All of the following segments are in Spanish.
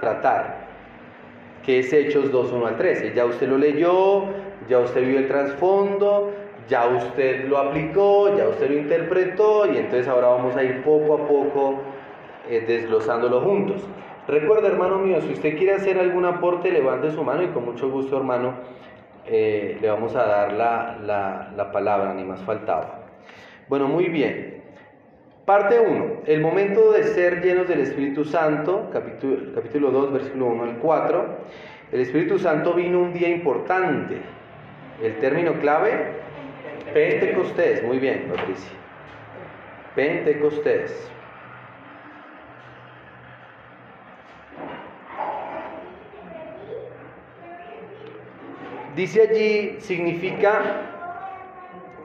tratar, que es Hechos 2, 1 al 13. Ya usted lo leyó, ya usted vio el trasfondo, ya usted lo aplicó, ya usted lo interpretó y entonces ahora vamos a ir poco a poco eh, desglosándolo juntos. Recuerda, hermano mío, si usted quiere hacer algún aporte, levante su mano y con mucho gusto, hermano, eh, le vamos a dar la, la palabra, ni más faltaba. Bueno, muy bien. Parte 1. El momento de ser llenos del Espíritu Santo, capítulo, capítulo 2, versículo 1 al 4. El Espíritu Santo vino un día importante. El término clave, Pentecostés. Muy bien, Patricia. Pentecostés. Dice allí, significa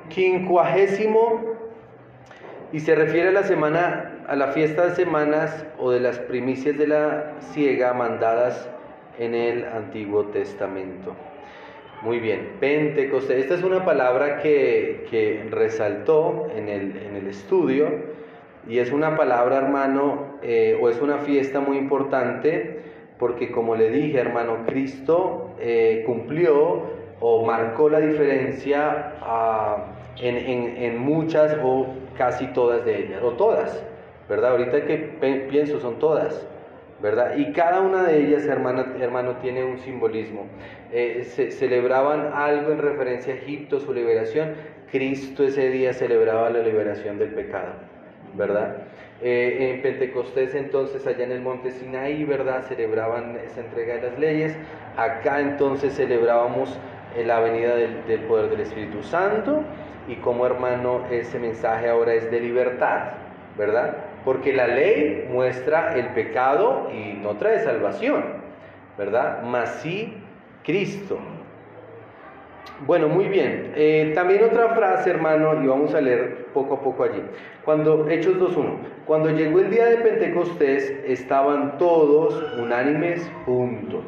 quincuagésimo y se refiere a la semana, a la fiesta de semanas o de las primicias de la ciega mandadas en el Antiguo Testamento. Muy bien, Pentecostés. Esta es una palabra que, resaltó en el, estudio y es una palabra, hermano, eh, o es una fiesta muy importante porque como le dije, hermano, Cristo eh, cumplió o marcó la diferencia ah, en, en muchas o casi todas de ellas, o todas, ¿verdad? Ahorita que pienso son todas, ¿verdad? Y cada una de ellas, hermano, hermano tiene un simbolismo. Eh, se, celebraban algo en referencia a Egipto, su liberación. Cristo ese día celebraba la liberación del pecado, ¿verdad? Eh, en Pentecostés entonces allá en el monte Sinaí, ¿verdad? Celebraban esa entrega de las leyes. Acá entonces celebrábamos eh, la venida del, del poder del Espíritu Santo y como hermano ese mensaje ahora es de libertad, ¿verdad? Porque la ley muestra el pecado y no trae salvación, ¿verdad? Mas sí Cristo. Bueno, muy bien. Eh, también otra frase, hermano, y vamos a leer poco a poco allí. Cuando, Hechos 2.1, cuando llegó el día de Pentecostés, estaban todos unánimes juntos.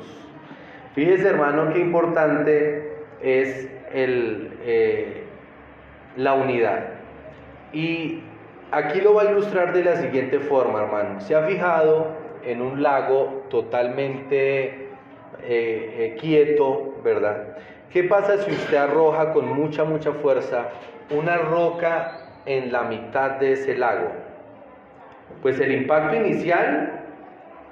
Fíjese, hermano, qué importante es el, eh, la unidad. Y aquí lo va a ilustrar de la siguiente forma, hermano. Se ha fijado en un lago totalmente eh, eh, quieto, ¿verdad? ¿Qué pasa si usted arroja con mucha, mucha fuerza una roca en la mitad de ese lago? Pues el impacto inicial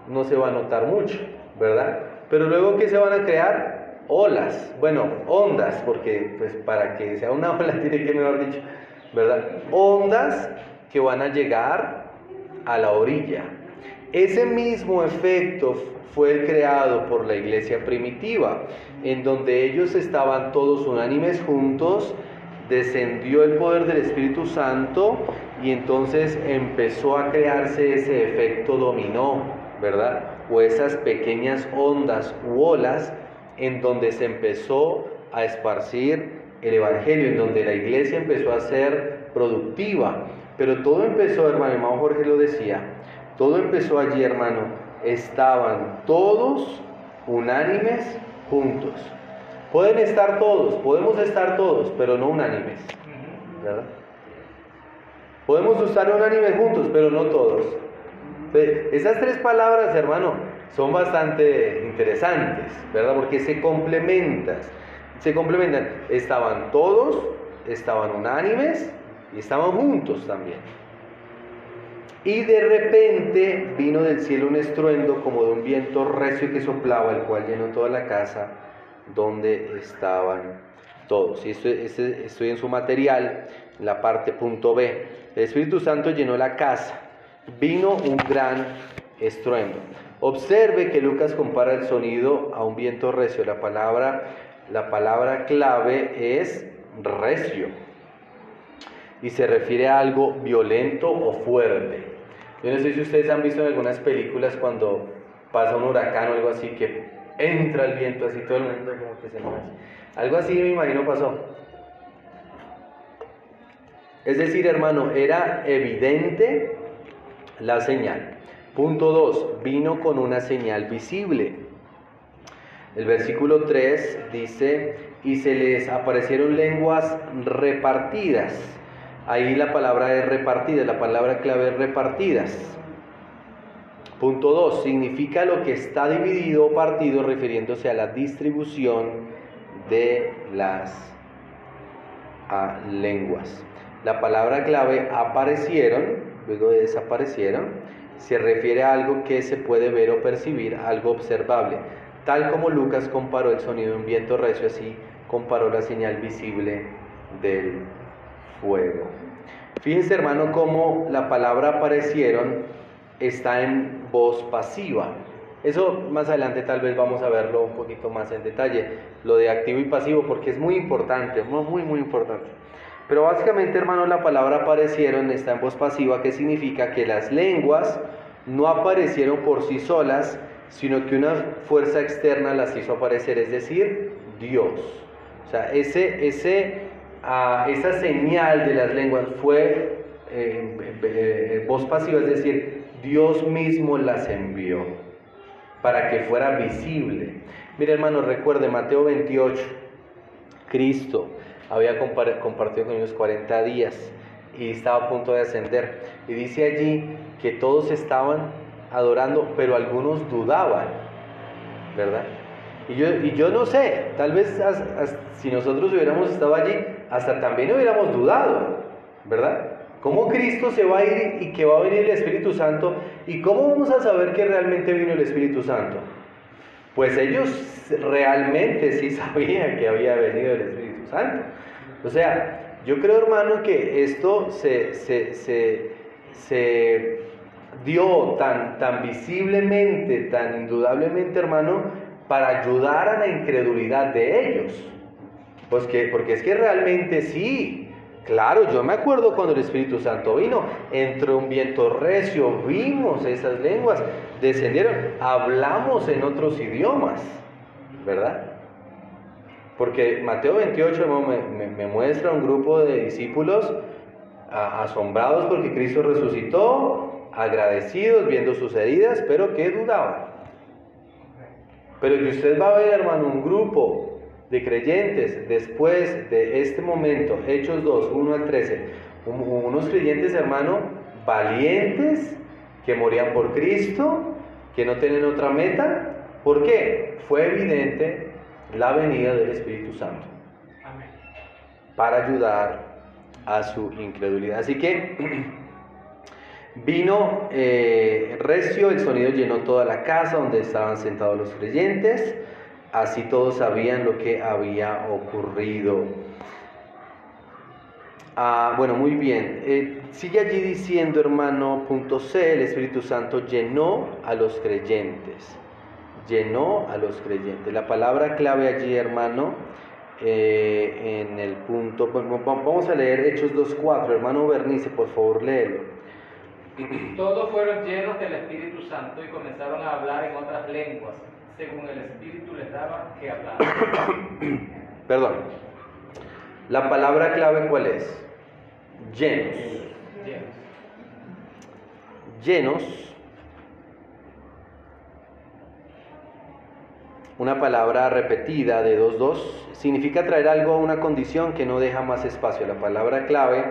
no se va a notar mucho, ¿verdad? Pero luego, ¿qué se van a crear? Olas, bueno, ondas, porque pues para que sea una ola tiene que mejor dicho, ¿verdad? Ondas que van a llegar a la orilla. Ese mismo efecto fue creado por la iglesia primitiva, en donde ellos estaban todos unánimes juntos, descendió el poder del Espíritu Santo y entonces empezó a crearse ese efecto dominó, ¿verdad? O esas pequeñas ondas u olas en donde se empezó a esparcir el Evangelio, en donde la iglesia empezó a ser productiva. Pero todo empezó, hermano, hermano Jorge lo decía, todo empezó allí, hermano, estaban todos unánimes juntos. Pueden estar todos, podemos estar todos, pero no unánimes. ¿verdad? Podemos estar unánimes juntos, pero no todos. Esas tres palabras, hermano, son bastante interesantes, ¿verdad? Porque se complementan, se complementan. Estaban todos, estaban unánimes y estaban juntos también. Y de repente vino del cielo un estruendo como de un viento recio que soplaba, el cual llenó toda la casa donde estaban todos. Y esto, este, estoy en su material, la parte punto B. El Espíritu Santo llenó la casa. Vino un gran estruendo. Observe que Lucas compara el sonido a un viento recio. La palabra, la palabra clave es recio y se refiere a algo violento o fuerte. Yo no sé si ustedes han visto en algunas películas cuando pasa un huracán o algo así que entra el viento así todo el mundo como que se mueve. Algo así me imagino pasó. Es decir, hermano, era evidente la señal. Punto 2. Vino con una señal visible. El versículo 3 dice, y se les aparecieron lenguas repartidas. Ahí la palabra es repartida, la palabra clave es repartidas. Punto 2. Significa lo que está dividido o partido refiriéndose a la distribución de las lenguas. La palabra clave aparecieron, luego desaparecieron, se refiere a algo que se puede ver o percibir, algo observable, tal como Lucas comparó el sonido de un viento recio, así comparó la señal visible del fuego. Fíjese hermano cómo la palabra aparecieron está en voz pasiva. Eso más adelante tal vez vamos a verlo un poquito más en detalle, lo de activo y pasivo, porque es muy importante, muy, muy importante. Pero básicamente, hermanos, la palabra aparecieron está en voz pasiva, que significa que las lenguas no aparecieron por sí solas, sino que una fuerza externa las hizo aparecer, es decir, Dios. O sea, ese, ese, ah, esa señal de las lenguas fue eh, eh, voz pasiva, es decir, Dios mismo las envió para que fuera visible. Mire hermano, recuerde Mateo 28, Cristo había compartido con ellos 40 días y estaba a punto de ascender. Y dice allí que todos estaban adorando, pero algunos dudaban, ¿verdad? Y yo, y yo no sé, tal vez si nosotros hubiéramos estado allí, hasta también hubiéramos dudado, ¿verdad? ¿Cómo Cristo se va a ir y que va a venir el Espíritu Santo? ¿Y cómo vamos a saber que realmente vino el Espíritu Santo? Pues ellos realmente sí sabían que había venido el Espíritu Santo. O sea, yo creo hermano que esto se, se, dio tan, tan visiblemente, tan indudablemente hermano, para ayudar a la incredulidad de ellos. Pues que, porque es que realmente sí, Claro, yo me acuerdo cuando el Espíritu Santo vino, entró un viento recio, vimos esas lenguas, descendieron, hablamos en otros idiomas, ¿verdad? Porque Mateo 28 me, muestra un grupo de discípulos asombrados porque Cristo resucitó, agradecidos, viendo sus heridas, pero que dudaban. Pero que usted va a ver, hermano, un grupo de creyentes después de este momento, Hechos 2, 1 al 13, unos creyentes, hermano, valientes, que morían por Cristo, que no tienen otra meta. ¿Por qué? Fue evidente la venida del Espíritu Santo para ayudar a su incredulidad. Así que vino eh, recio, el sonido llenó toda la casa donde estaban sentados los creyentes. Así todos sabían lo que había ocurrido. Ah, bueno, muy bien. Eh, sigue allí diciendo, hermano, punto C, el Espíritu Santo llenó a los creyentes. Llenó a los creyentes. La palabra clave allí, hermano, eh, en el punto, vamos a leer Hechos 2.4, hermano Bernice, por favor, léelo. Todos fueron llenos del Espíritu Santo y comenzaron a hablar en otras lenguas según el Espíritu les daba que hablar. Perdón. La palabra clave cuál es? Llenos. Llenos. Llenos. Una palabra repetida de dos dos significa traer algo a una condición que no deja más espacio. La palabra clave,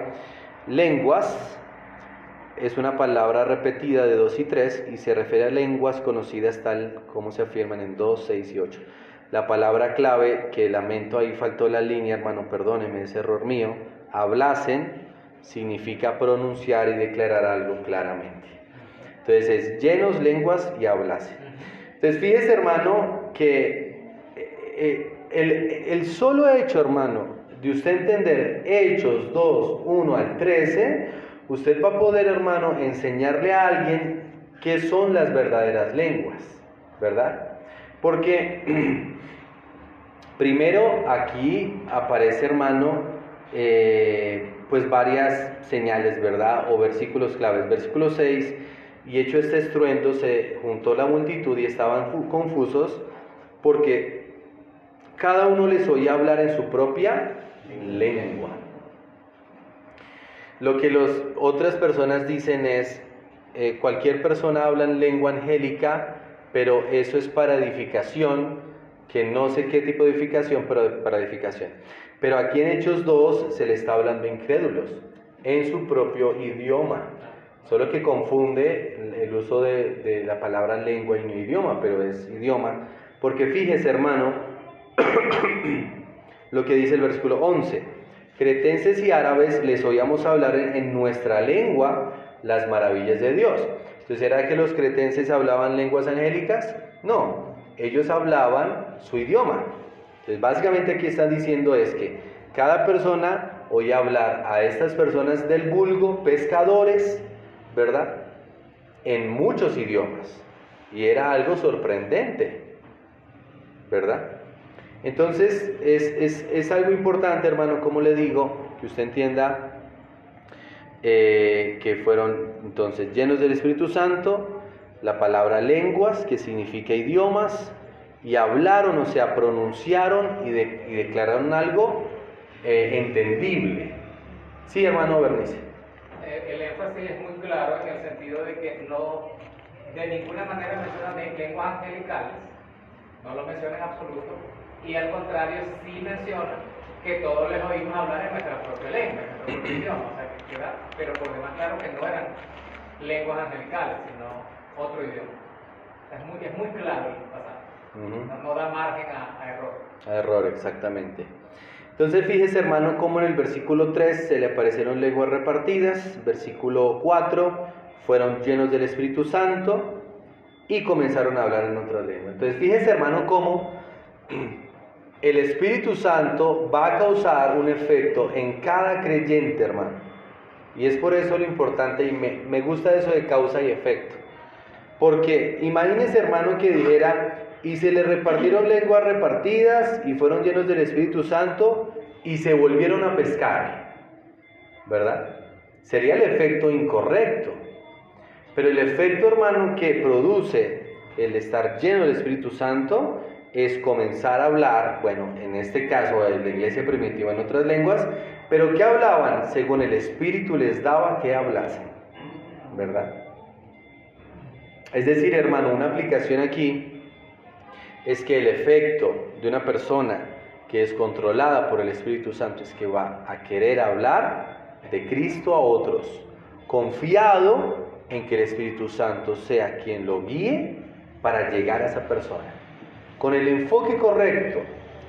lenguas, es una palabra repetida de 2 y 3 y se refiere a lenguas conocidas tal como se afirman en 2, 6 y 8. La palabra clave, que lamento ahí faltó la línea, hermano, perdóneme, es error mío, hablasen, significa pronunciar y declarar algo claramente. Entonces es llenos lenguas y hablasen. Entonces fíjese, hermano, que eh, eh, el, el solo hecho, hermano, de usted entender Hechos 2, 1 al 13, usted va a poder, hermano, enseñarle a alguien qué son las verdaderas lenguas, ¿verdad? Porque primero aquí aparece, hermano, eh, pues varias señales, ¿verdad? O versículos claves. Versículo 6, y hecho este estruendo se juntó la multitud y estaban confusos porque cada uno les oía hablar en su propia lengua. Lo que las otras personas dicen es, eh, cualquier persona habla en lengua angélica, pero eso es para edificación, que no sé qué tipo de edificación, pero para edificación. Pero aquí en Hechos 2 se le está hablando incrédulos, en su propio idioma. Solo que confunde el uso de, la palabra lengua y no idioma, pero es idioma. Porque fíjese, hermano, lo que dice el versículo 11. Cretenses y árabes les oíamos hablar en, nuestra lengua las maravillas de Dios. Entonces, ¿será que los cretenses hablaban lenguas angélicas? No, ellos hablaban su idioma. Entonces, básicamente aquí están diciendo es que cada persona oía hablar a estas personas del vulgo, pescadores, ¿verdad? En muchos idiomas. Y era algo sorprendente, ¿verdad? Entonces es, algo importante, hermano, como le digo, que usted entienda eh, que fueron entonces llenos del Espíritu Santo, la palabra lenguas, que significa idiomas, y hablaron, o sea, pronunciaron y, declararon algo eh, entendible. Sí, hermano Bernice. Eh, el énfasis es muy claro en el sentido de que no, de ninguna manera mencionan lenguas angelicales, no lo mencionan en absoluto, y al contrario sí menciona que todos les oímos hablar en nuestra propia lengua, en nuestro propio idioma, o sea, que queda, pero por demás claro que no eran lenguas angelicales, sino otro idioma. Es muy, es muy claro el pasaje, no, da margen a, error. A error, exactamente. Entonces fíjese hermano cómo en el versículo 3 se le aparecieron lenguas repartidas, versículo 4 fueron llenos del Espíritu Santo y comenzaron a hablar en otra lengua. Entonces fíjese hermano cómo el Espíritu Santo va a causar un efecto en cada creyente, hermano. Y es por eso lo importante y me, gusta eso de causa y efecto. Porque imagínese, hermano, que dijera, y se le repartieron lenguas repartidas y fueron llenos del Espíritu Santo y se volvieron a pescar. ¿Verdad? Sería el efecto incorrecto. Pero el efecto, hermano, que produce el estar lleno del Espíritu Santo es comenzar a hablar, bueno, en este caso de la iglesia primitiva en otras lenguas, pero que hablaban según el Espíritu les daba que hablasen, ¿verdad? Es decir, hermano, una aplicación aquí es que el efecto de una persona que es controlada por el Espíritu Santo es que va a querer hablar de Cristo a otros, confiado en que el Espíritu Santo sea quien lo guíe para llegar a esa persona con el enfoque correcto,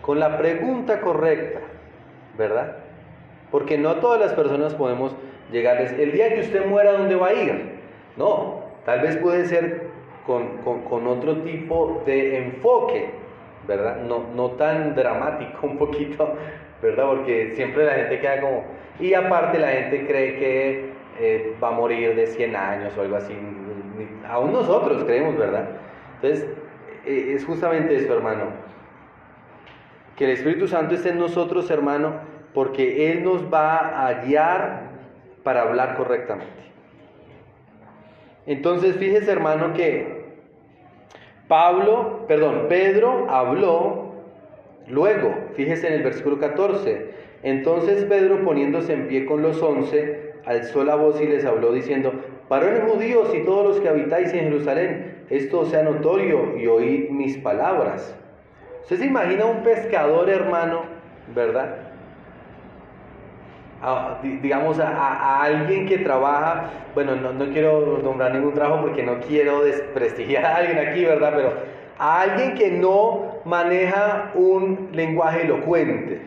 con la pregunta correcta, ¿verdad? Porque no todas las personas podemos llegarles, el día que usted muera, ¿dónde va a ir? No, tal vez puede ser con, otro tipo de enfoque, ¿verdad? No, no tan dramático un poquito, ¿verdad? Porque siempre la gente queda como... Y aparte la gente cree que eh, va a morir de 100 años o algo así. Aún nosotros creemos, ¿verdad? Entonces, eh, es justamente esto, hermano. Que el Espíritu Santo esté en nosotros, hermano, porque Él nos va a guiar para hablar correctamente. Entonces, fíjese, hermano, que Pablo, perdón, Pedro habló luego, fíjese en el versículo 14. Entonces Pedro, poniéndose en pie con los once, alzó la voz y les habló diciendo, varones judíos y todos los que habitáis en Jerusalén, esto sea notorio y oíd mis palabras. Usted se imagina un pescador, hermano, ¿verdad? digamos, a, alguien que trabaja, bueno, no, no, quiero nombrar ningún trabajo porque no quiero desprestigiar a alguien aquí, ¿verdad? Pero a alguien que no maneja un lenguaje elocuente,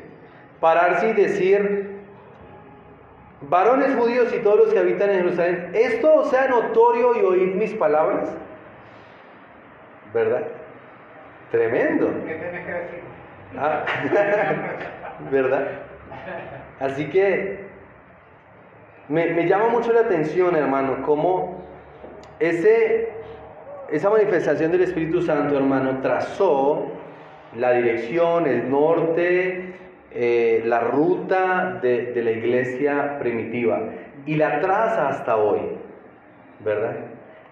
pararse y decir, varones judíos y todos los que habitan en Jerusalén, esto sea notorio y oíd mis palabras. ¿verdad? Tremendo. ¿Qué tienes que decir? Ah, ¿Verdad? Así que me, llama mucho la atención, hermano, cómo ese, esa manifestación del Espíritu Santo, hermano, trazó la dirección, el norte, eh, la ruta de, la iglesia primitiva y la traza hasta hoy, ¿verdad?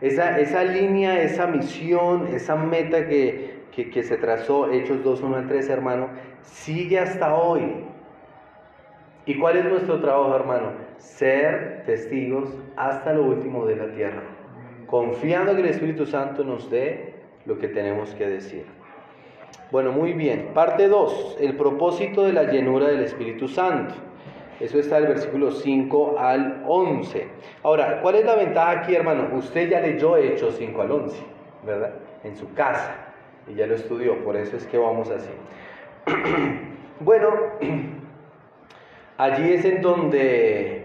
Esa, línea, esa misión, esa meta que, se trazó, Hechos 2, 1 al 3, hermano, sigue hasta hoy. ¿Y cuál es nuestro trabajo, hermano? Ser testigos hasta lo último de la tierra, confiando que el Espíritu Santo nos dé lo que tenemos que decir. Bueno, muy bien. Parte 2, el propósito de la llenura del Espíritu Santo. Eso está del versículo 5 al 11. Ahora, ¿cuál es la ventaja aquí, hermano? Usted ya leyó Hechos 5 al 11, ¿verdad? En su casa. Y ya lo estudió, por eso es que vamos así. bueno, allí es en donde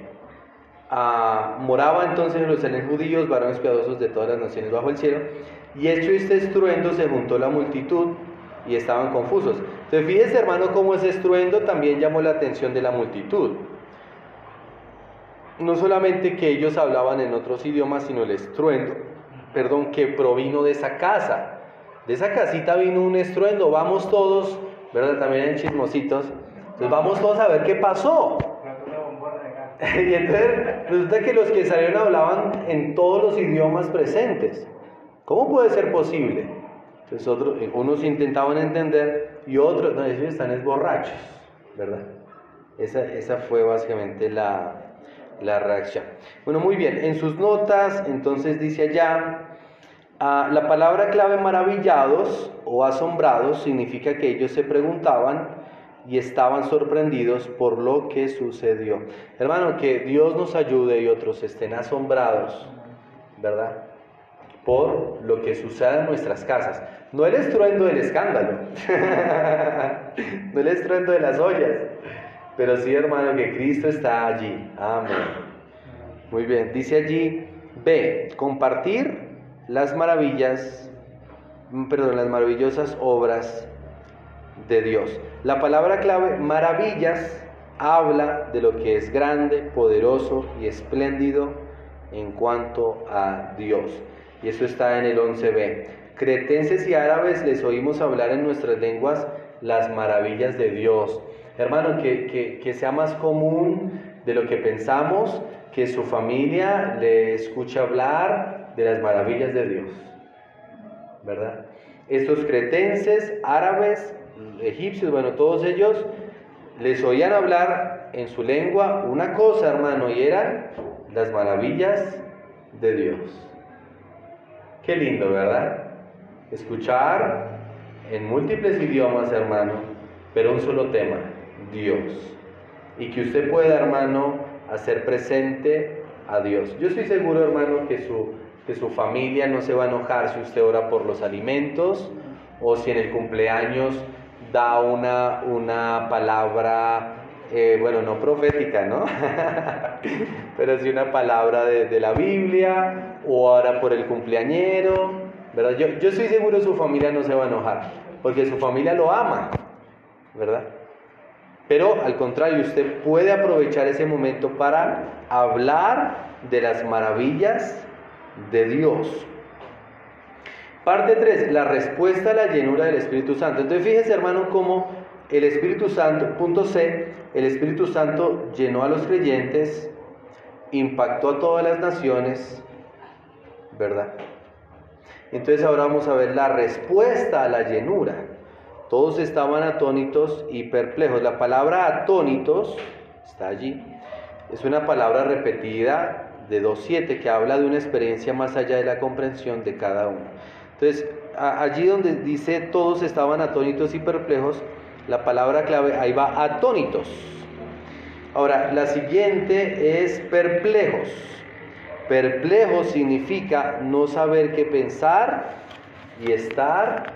ah, moraba entonces los judíos, varones piadosos de todas las naciones bajo el cielo. Y hecho este estruendo se juntó la multitud y estaban confusos. Entonces fíjese hermano cómo ese estruendo también llamó la atención de la multitud. No solamente que ellos hablaban en otros idiomas, sino el estruendo, perdón, que provino de esa casa. De esa casita vino un estruendo, vamos todos, ¿verdad? También en chismositos. Entonces vamos todos a ver qué pasó. y entonces resulta que los que salieron hablaban en todos los idiomas presentes. ¿Cómo puede ser posible? Entonces otros, unos intentaban entender y otros, no, ellos están es borrachos, ¿verdad? Esa, esa fue básicamente la, la reacción. Bueno, muy bien, en sus notas entonces dice allá, ah, la palabra clave maravillados o asombrados significa que ellos se preguntaban y estaban sorprendidos por lo que sucedió. Hermano, que Dios nos ayude y otros estén asombrados, ¿verdad? Por lo que sucede en nuestras casas. No el estruendo del escándalo, no el estruendo de las ollas, pero sí, hermano, que Cristo está allí. Amén. Muy bien, dice allí, B, compartir las maravillas, perdón, las maravillosas obras de Dios. La palabra clave, maravillas, habla de lo que es grande, poderoso y espléndido en cuanto a Dios. Y eso está en el 11b. Cretenses y árabes les oímos hablar en nuestras lenguas las maravillas de Dios. Hermano, que, que sea más común de lo que pensamos que su familia le escuche hablar de las maravillas de Dios. ¿Verdad? Estos cretenses, árabes, egipcios, bueno, todos ellos les oían hablar en su lengua una cosa, hermano, y eran las maravillas de Dios. Qué lindo, ¿verdad? Escuchar en múltiples idiomas, hermano, pero un solo tema, Dios. Y que usted pueda, hermano, hacer presente a Dios. Yo estoy seguro, hermano, que su, que su familia no se va a enojar si usted ora por los alimentos o si en el cumpleaños da una, una palabra, eh, bueno, no profética, ¿no? Pero sí una palabra de, la Biblia, o ahora por el cumpleañero, ¿verdad? Yo, yo estoy seguro su familia no se va a enojar, porque su familia lo ama, ¿verdad? Pero al contrario, usted puede aprovechar ese momento para hablar de las maravillas de Dios. Parte 3, la respuesta a la llenura del Espíritu Santo. Entonces fíjese hermano cómo el Espíritu Santo, punto C, el Espíritu Santo llenó a los creyentes, impactó a todas las naciones, ¿verdad? Entonces ahora vamos a ver la respuesta a la llenura. Todos estaban atónitos y perplejos. La palabra atónitos está allí. Es una palabra repetida de 2.7 que habla de una experiencia más allá de la comprensión de cada uno. Entonces, allí donde dice todos estaban atónitos y perplejos, la palabra clave ahí va atónitos. Ahora, la siguiente es perplejos. Perplejos significa no saber qué pensar y estar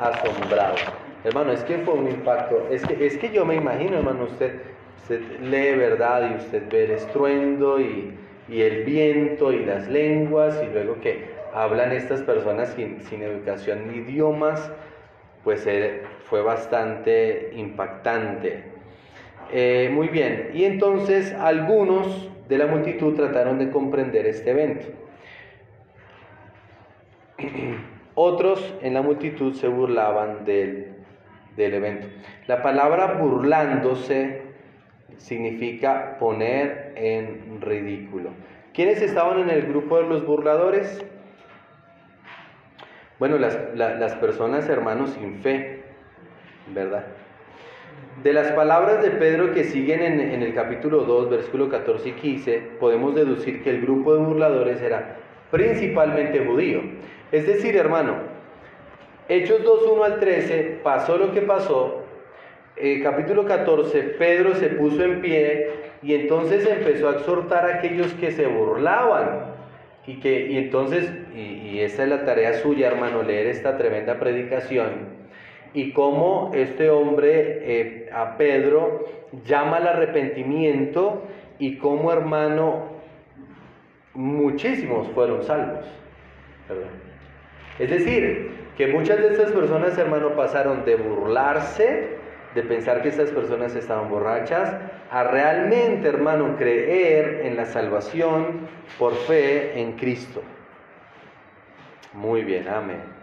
asombrado. Hermano, es que fue un impacto. Es que, es que yo me imagino, hermano, usted, lee verdad y usted ve el estruendo y, y el viento y las lenguas y luego que hablan estas personas sin, educación ni idiomas, pues eh, fue bastante impactante. Eh, muy bien, y entonces algunos de la multitud trataron de comprender este evento. Otros en la multitud se burlaban del, del evento. La palabra burlándose significa poner en ridículo. ¿Quiénes estaban en el grupo de los burladores? Bueno, las, personas, hermanos, sin fe, ¿verdad? De las palabras de Pedro que siguen en, el capítulo 2, versículo 14 y 15, podemos deducir que el grupo de burladores era principalmente judío. Es decir, hermano, Hechos 2, 1 al 13, pasó lo que pasó. Eh, capítulo 14, Pedro se puso en pie y entonces empezó a exhortar a aquellos que se burlaban. Y, que, y entonces, y, esa es la tarea suya, hermano, leer esta tremenda predicación. Y cómo este hombre, eh, a Pedro, llama al arrepentimiento y cómo, hermano, muchísimos fueron salvos. Es decir, que muchas de estas personas, hermano, pasaron de burlarse, de pensar que estas personas estaban borrachas, a realmente, hermano, creer en la salvación por fe en Cristo. Muy bien, amén.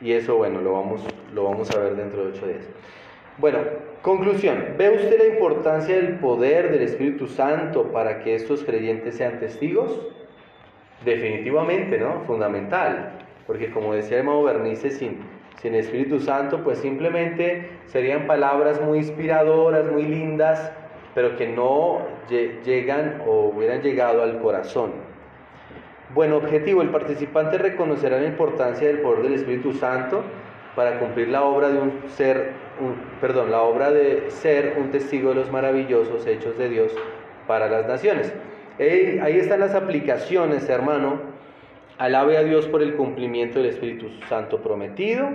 Y eso, bueno, lo vamos, lo vamos a ver dentro de ocho días. Bueno, conclusión. ¿Ve usted la importancia del poder del Espíritu Santo para que estos creyentes sean testigos? Definitivamente, ¿no? Fundamental. Porque como decía el Bernice, sin, sin Espíritu Santo, pues simplemente serían palabras muy inspiradoras, muy lindas, pero que no llegan o hubieran llegado al corazón. Bueno, objetivo, el participante reconocerá la importancia del poder del Espíritu Santo para cumplir la obra de un ser, perdón, la obra de ser un testigo de los maravillosos hechos de Dios para las naciones. ahí están las aplicaciones, hermano, Alabe a Dios por el cumplimiento del Espíritu Santo prometido.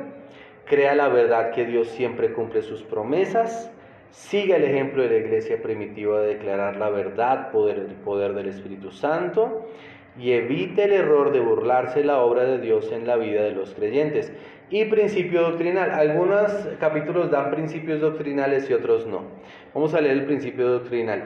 Crea la verdad que Dios siempre cumple sus promesas. Siga el ejemplo de la iglesia primitiva de declarar la verdad, poder, el poder del Espíritu Santo. Y evite el error de burlarse la obra de Dios en la vida de los creyentes. Y principio doctrinal. Algunos capítulos dan principios doctrinales y otros no. Vamos a leer el principio doctrinal.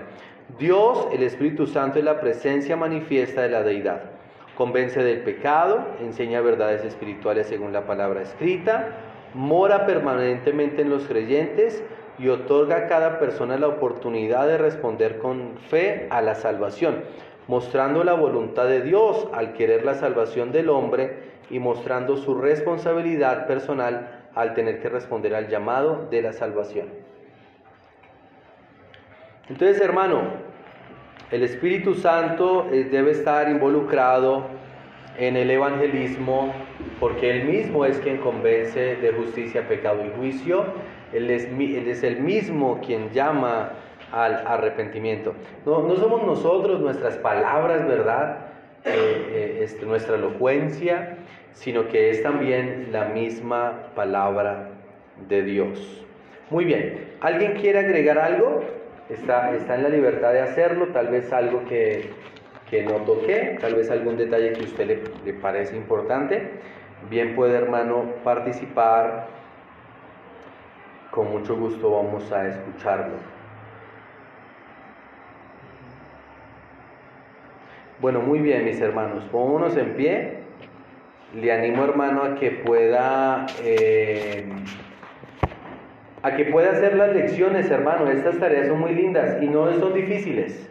Dios, el Espíritu Santo, es la presencia manifiesta de la deidad convence del pecado, enseña verdades espirituales según la palabra escrita, mora permanentemente en los creyentes y otorga a cada persona la oportunidad de responder con fe a la salvación, mostrando la voluntad de Dios al querer la salvación del hombre y mostrando su responsabilidad personal al tener que responder al llamado de la salvación. Entonces, hermano, el Espíritu Santo eh, debe estar involucrado en el evangelismo porque Él mismo es quien convence de justicia, pecado y juicio. Él es, el mismo quien llama al arrepentimiento. No, somos nosotros, nuestras palabras, ¿verdad? Eh, eh, este, nuestra elocuencia, sino que es también la misma palabra de Dios. Muy bien, ¿alguien quiere agregar algo? está, está en la libertad de hacerlo, tal vez algo que, que no toqué, tal vez algún detalle que a usted le, le parece importante, bien puede hermano participar, con mucho gusto vamos a escucharlo. Bueno, muy bien mis hermanos, pongámonos en pie. Le animo hermano a que pueda... Eh, a que pueda hacer las lecciones, hermano. Estas tareas son muy lindas y no son difíciles.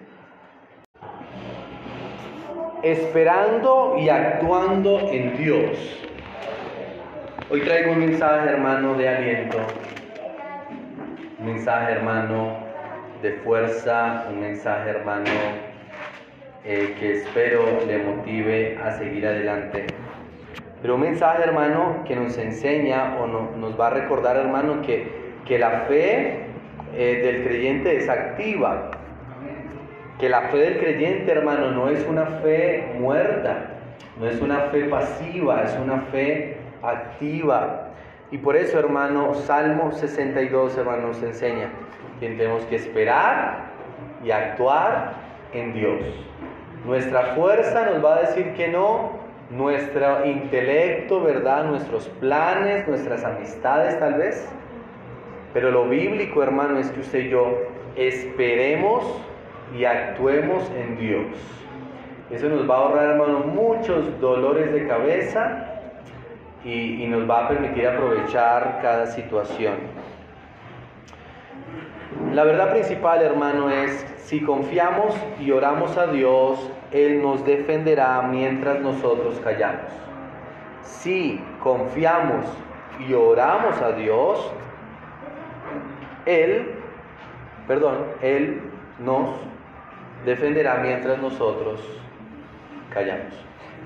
Esperando y actuando en Dios. Hoy traigo un mensaje, hermano, de aliento. Un mensaje, hermano, de fuerza. Un mensaje, hermano, eh, que espero le motive a seguir adelante. Pero un mensaje, hermano, que nos enseña o no, nos va a recordar, hermano, que que la fe eh, del creyente es activa, que la fe del creyente, hermano, no es una fe muerta, no es una fe pasiva, es una fe activa. Y por eso, hermano, Salmo 62, hermano, nos enseña que tenemos que esperar y actuar en Dios. Nuestra fuerza nos va a decir que no, nuestro intelecto, ¿verdad? Nuestros planes, nuestras amistades tal vez, pero lo bíblico, hermano, es que usted y yo esperemos y actuemos en Dios. Eso nos va a ahorrar, hermano, muchos dolores de cabeza y, nos va a permitir aprovechar cada situación. La verdad principal, hermano, es si confiamos y oramos a Dios, Él nos defenderá mientras nosotros callamos. Si confiamos y oramos a Dios, él, perdón, Él nos defenderá mientras nosotros callamos.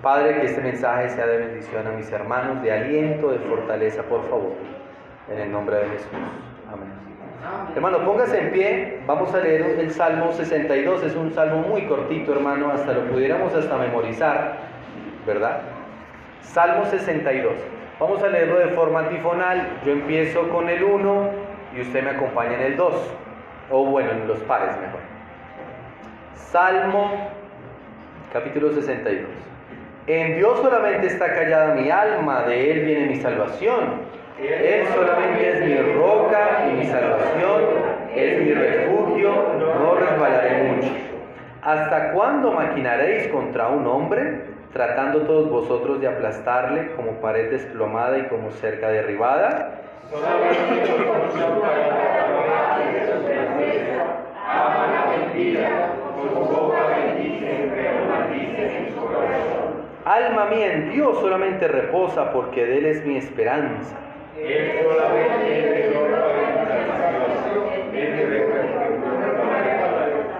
Padre, que este mensaje sea de bendición a mis hermanos, de aliento, de fortaleza, por favor. En el nombre de Jesús. Amén. Hermano, póngase en pie, vamos a leer el Salmo 62, es un salmo muy cortito, hermano, hasta lo pudiéramos hasta memorizar, ¿verdad? Salmo 62. Vamos a leerlo de forma antifonal, yo empiezo con el 1 y usted me acompaña en el 2, o bueno, en los pares mejor. Salmo capítulo 62. En Dios solamente está callada mi alma, de Él viene mi salvación. Él solamente es mi roca y mi salvación, es mi refugio, no resbalaré mucho. ¿Hasta cuándo maquinaréis contra un hombre, tratando todos vosotros de aplastarle como pared desplomada y como cerca derribada? Alma mía en Dios solamente reposa porque de Él es mi esperanza.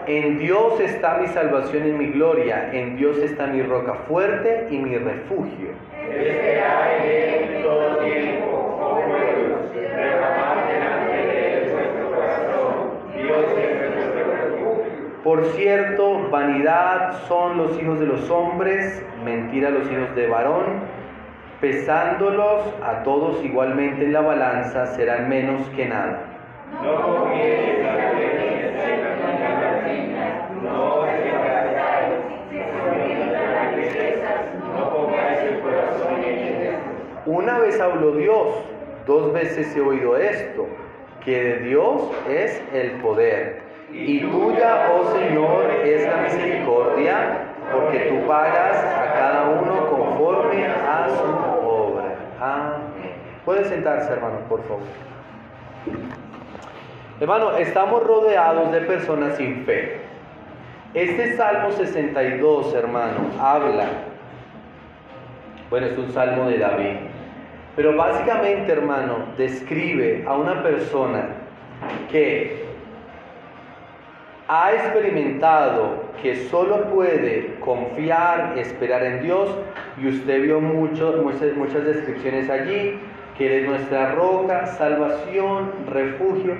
En Dios está mi salvación y mi gloria, en Dios está mi roca fuerte y mi refugio. Por cierto, vanidad son los hijos de los hombres, mentira los hijos de varón pesándolos a todos igualmente en la balanza, serán menos que nada. Una vez habló Dios, dos veces he oído esto, que de Dios es el poder. Y tuya, oh Señor, es la misericordia, porque tú pagas a cada uno conforme a su Amén. Puede sentarse, hermano, por favor. Hermano, estamos rodeados de personas sin fe. Este Salmo 62, hermano, habla, bueno, es un salmo de David, pero básicamente, hermano, describe a una persona que ha experimentado que solo puede confiar, esperar en Dios, y usted vio muchas, muchas descripciones allí, que Él es nuestra roca, salvación, refugio.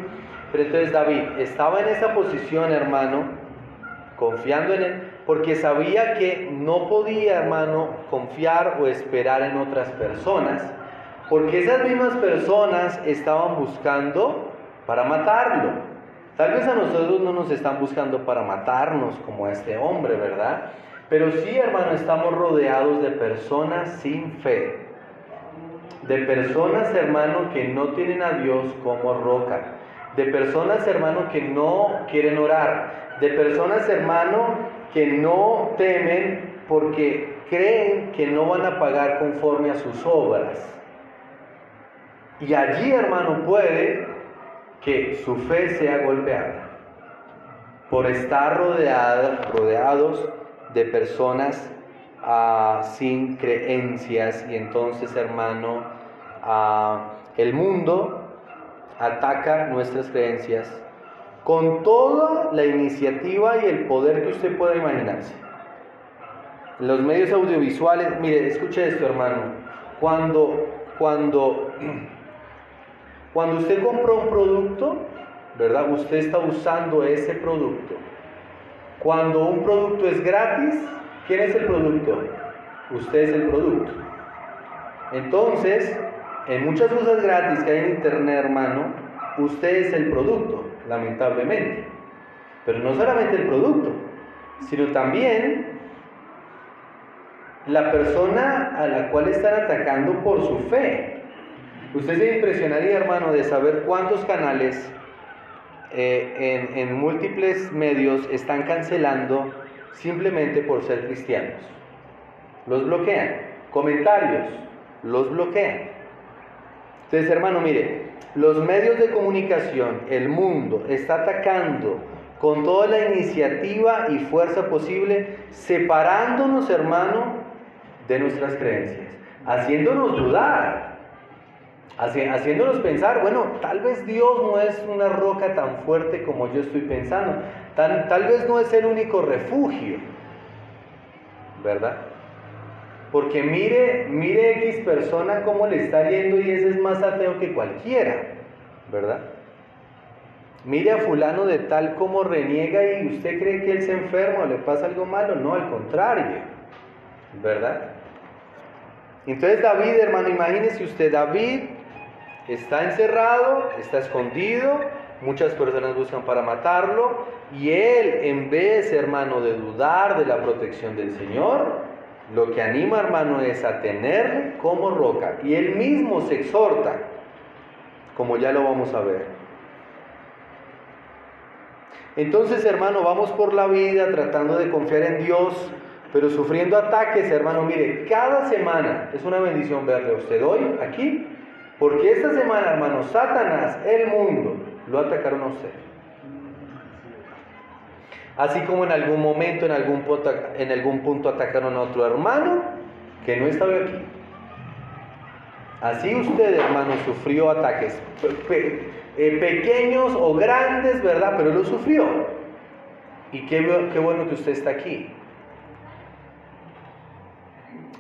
Pero entonces David estaba en esa posición, hermano, confiando en Él, porque sabía que no podía, hermano, confiar o esperar en otras personas, porque esas mismas personas estaban buscando para matarlo. Tal vez a nosotros no nos están buscando para matarnos como a este hombre, ¿verdad? Pero sí, hermano, estamos rodeados de personas sin fe. De personas, hermano, que no tienen a Dios como roca. De personas, hermano, que no quieren orar. De personas, hermano, que no temen porque creen que no van a pagar conforme a sus obras. Y allí, hermano, puede que su fe sea golpeada por estar rodeados de personas ah, sin creencias y entonces hermano ah, el mundo ataca nuestras creencias con toda la iniciativa y el poder que usted pueda imaginarse. Los medios audiovisuales, mire, escuche esto hermano, cuando, cuando cuando usted compra un producto, ¿verdad? Usted está usando ese producto. Cuando un producto es gratis, ¿quién es el producto? Usted es el producto. Entonces, en muchas cosas gratis que hay en internet, hermano, usted es el producto, lamentablemente. Pero no solamente el producto, sino también la persona a la cual están atacando por su fe. Usted se impresionaría, hermano, de saber cuántos canales eh, en, múltiples medios están cancelando simplemente por ser cristianos. Los bloquean. Comentarios, los bloquean. Entonces, hermano, mire, los medios de comunicación, el mundo está atacando con toda la iniciativa y fuerza posible, separándonos, hermano, de nuestras creencias, haciéndonos dudar haciéndonos pensar, bueno, tal vez Dios no es una roca tan fuerte como yo estoy pensando, tal, vez no es el único refugio, ¿verdad? Porque mire, mire X persona cómo le está yendo y ese es más ateo que cualquiera, ¿verdad? Mire a fulano de tal como reniega y usted cree que él se enferma o le pasa algo malo. No, al contrario. ¿Verdad? Entonces David, hermano, imagínese usted, David está encerrado, está escondido, muchas personas buscan para matarlo y él, en vez, hermano, de dudar de la protección del Señor, lo que anima, hermano, es a tenerle como roca. Y él mismo se exhorta, como ya lo vamos a ver. Entonces, hermano, vamos por la vida tratando de confiar en Dios, pero sufriendo ataques, hermano. Mire, cada semana es una bendición verle a usted hoy aquí, porque esta semana, hermano, Satanás, el mundo, lo atacaron a usted. Así como en algún momento, en algún punto, en algún punto atacaron a otro hermano que no estaba aquí. Así usted, hermano, sufrió ataques eh, pequeños o grandes, ¿verdad? Pero lo sufrió. Y qué bueno que usted está aquí.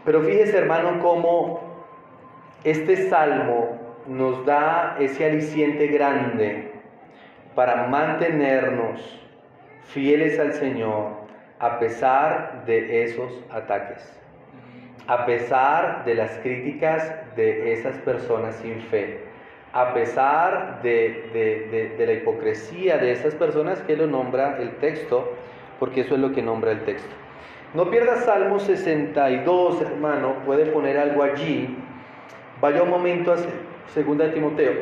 Pero fíjese, hermano, cómo este salmo nos da ese aliciente grande para mantenernos fieles al Señor a pesar de esos ataques, a pesar de las críticas de esas personas sin fe, a pesar de, la hipocresía de esas personas que lo nombra el texto, porque eso es lo que nombra el texto. No pierda Salmo 62, hermano, puede poner algo allí. Vaya un momento a 2 Timoteo.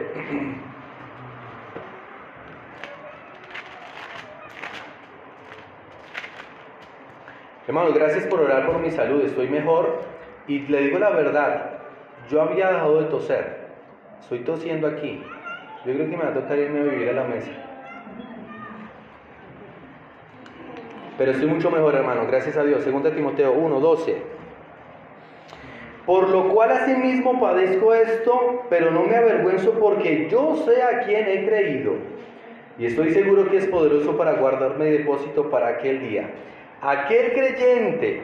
Hermano, gracias por orar por mi salud, estoy mejor. Y le digo la verdad, yo había dejado de toser. Estoy tosiendo aquí. Yo creo que me va a tocar irme a vivir a la mesa. Pero estoy mucho mejor, hermano, gracias a Dios. Segunda Timoteo 1, 12. Por lo cual asimismo padezco esto, pero no me avergüenzo porque yo sé a quién he creído. Y estoy seguro que es poderoso para guardarme depósito para aquel día. Aquel creyente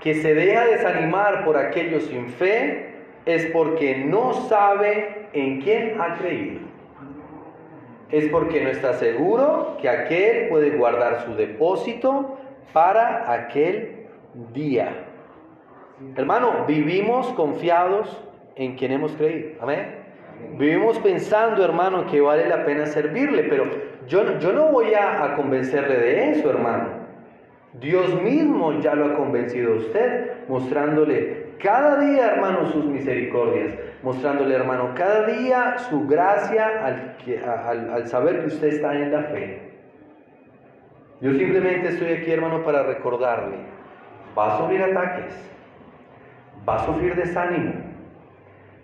que se deja desanimar por aquellos sin fe, es porque no sabe en quién ha creído. Es porque no está seguro que aquel puede guardar su depósito para aquel día. Hermano, vivimos confiados en quien hemos creído. Amén. Vivimos pensando, hermano, que vale la pena servirle, pero yo, yo no voy a, convencerle de eso, hermano. Dios mismo ya lo ha convencido a usted, mostrándole cada día, hermano, sus misericordias, mostrándole, hermano, cada día su gracia al, al, saber que usted está en la fe. Yo simplemente estoy aquí, hermano, para recordarle, va a sufrir ataques, va a sufrir desánimo,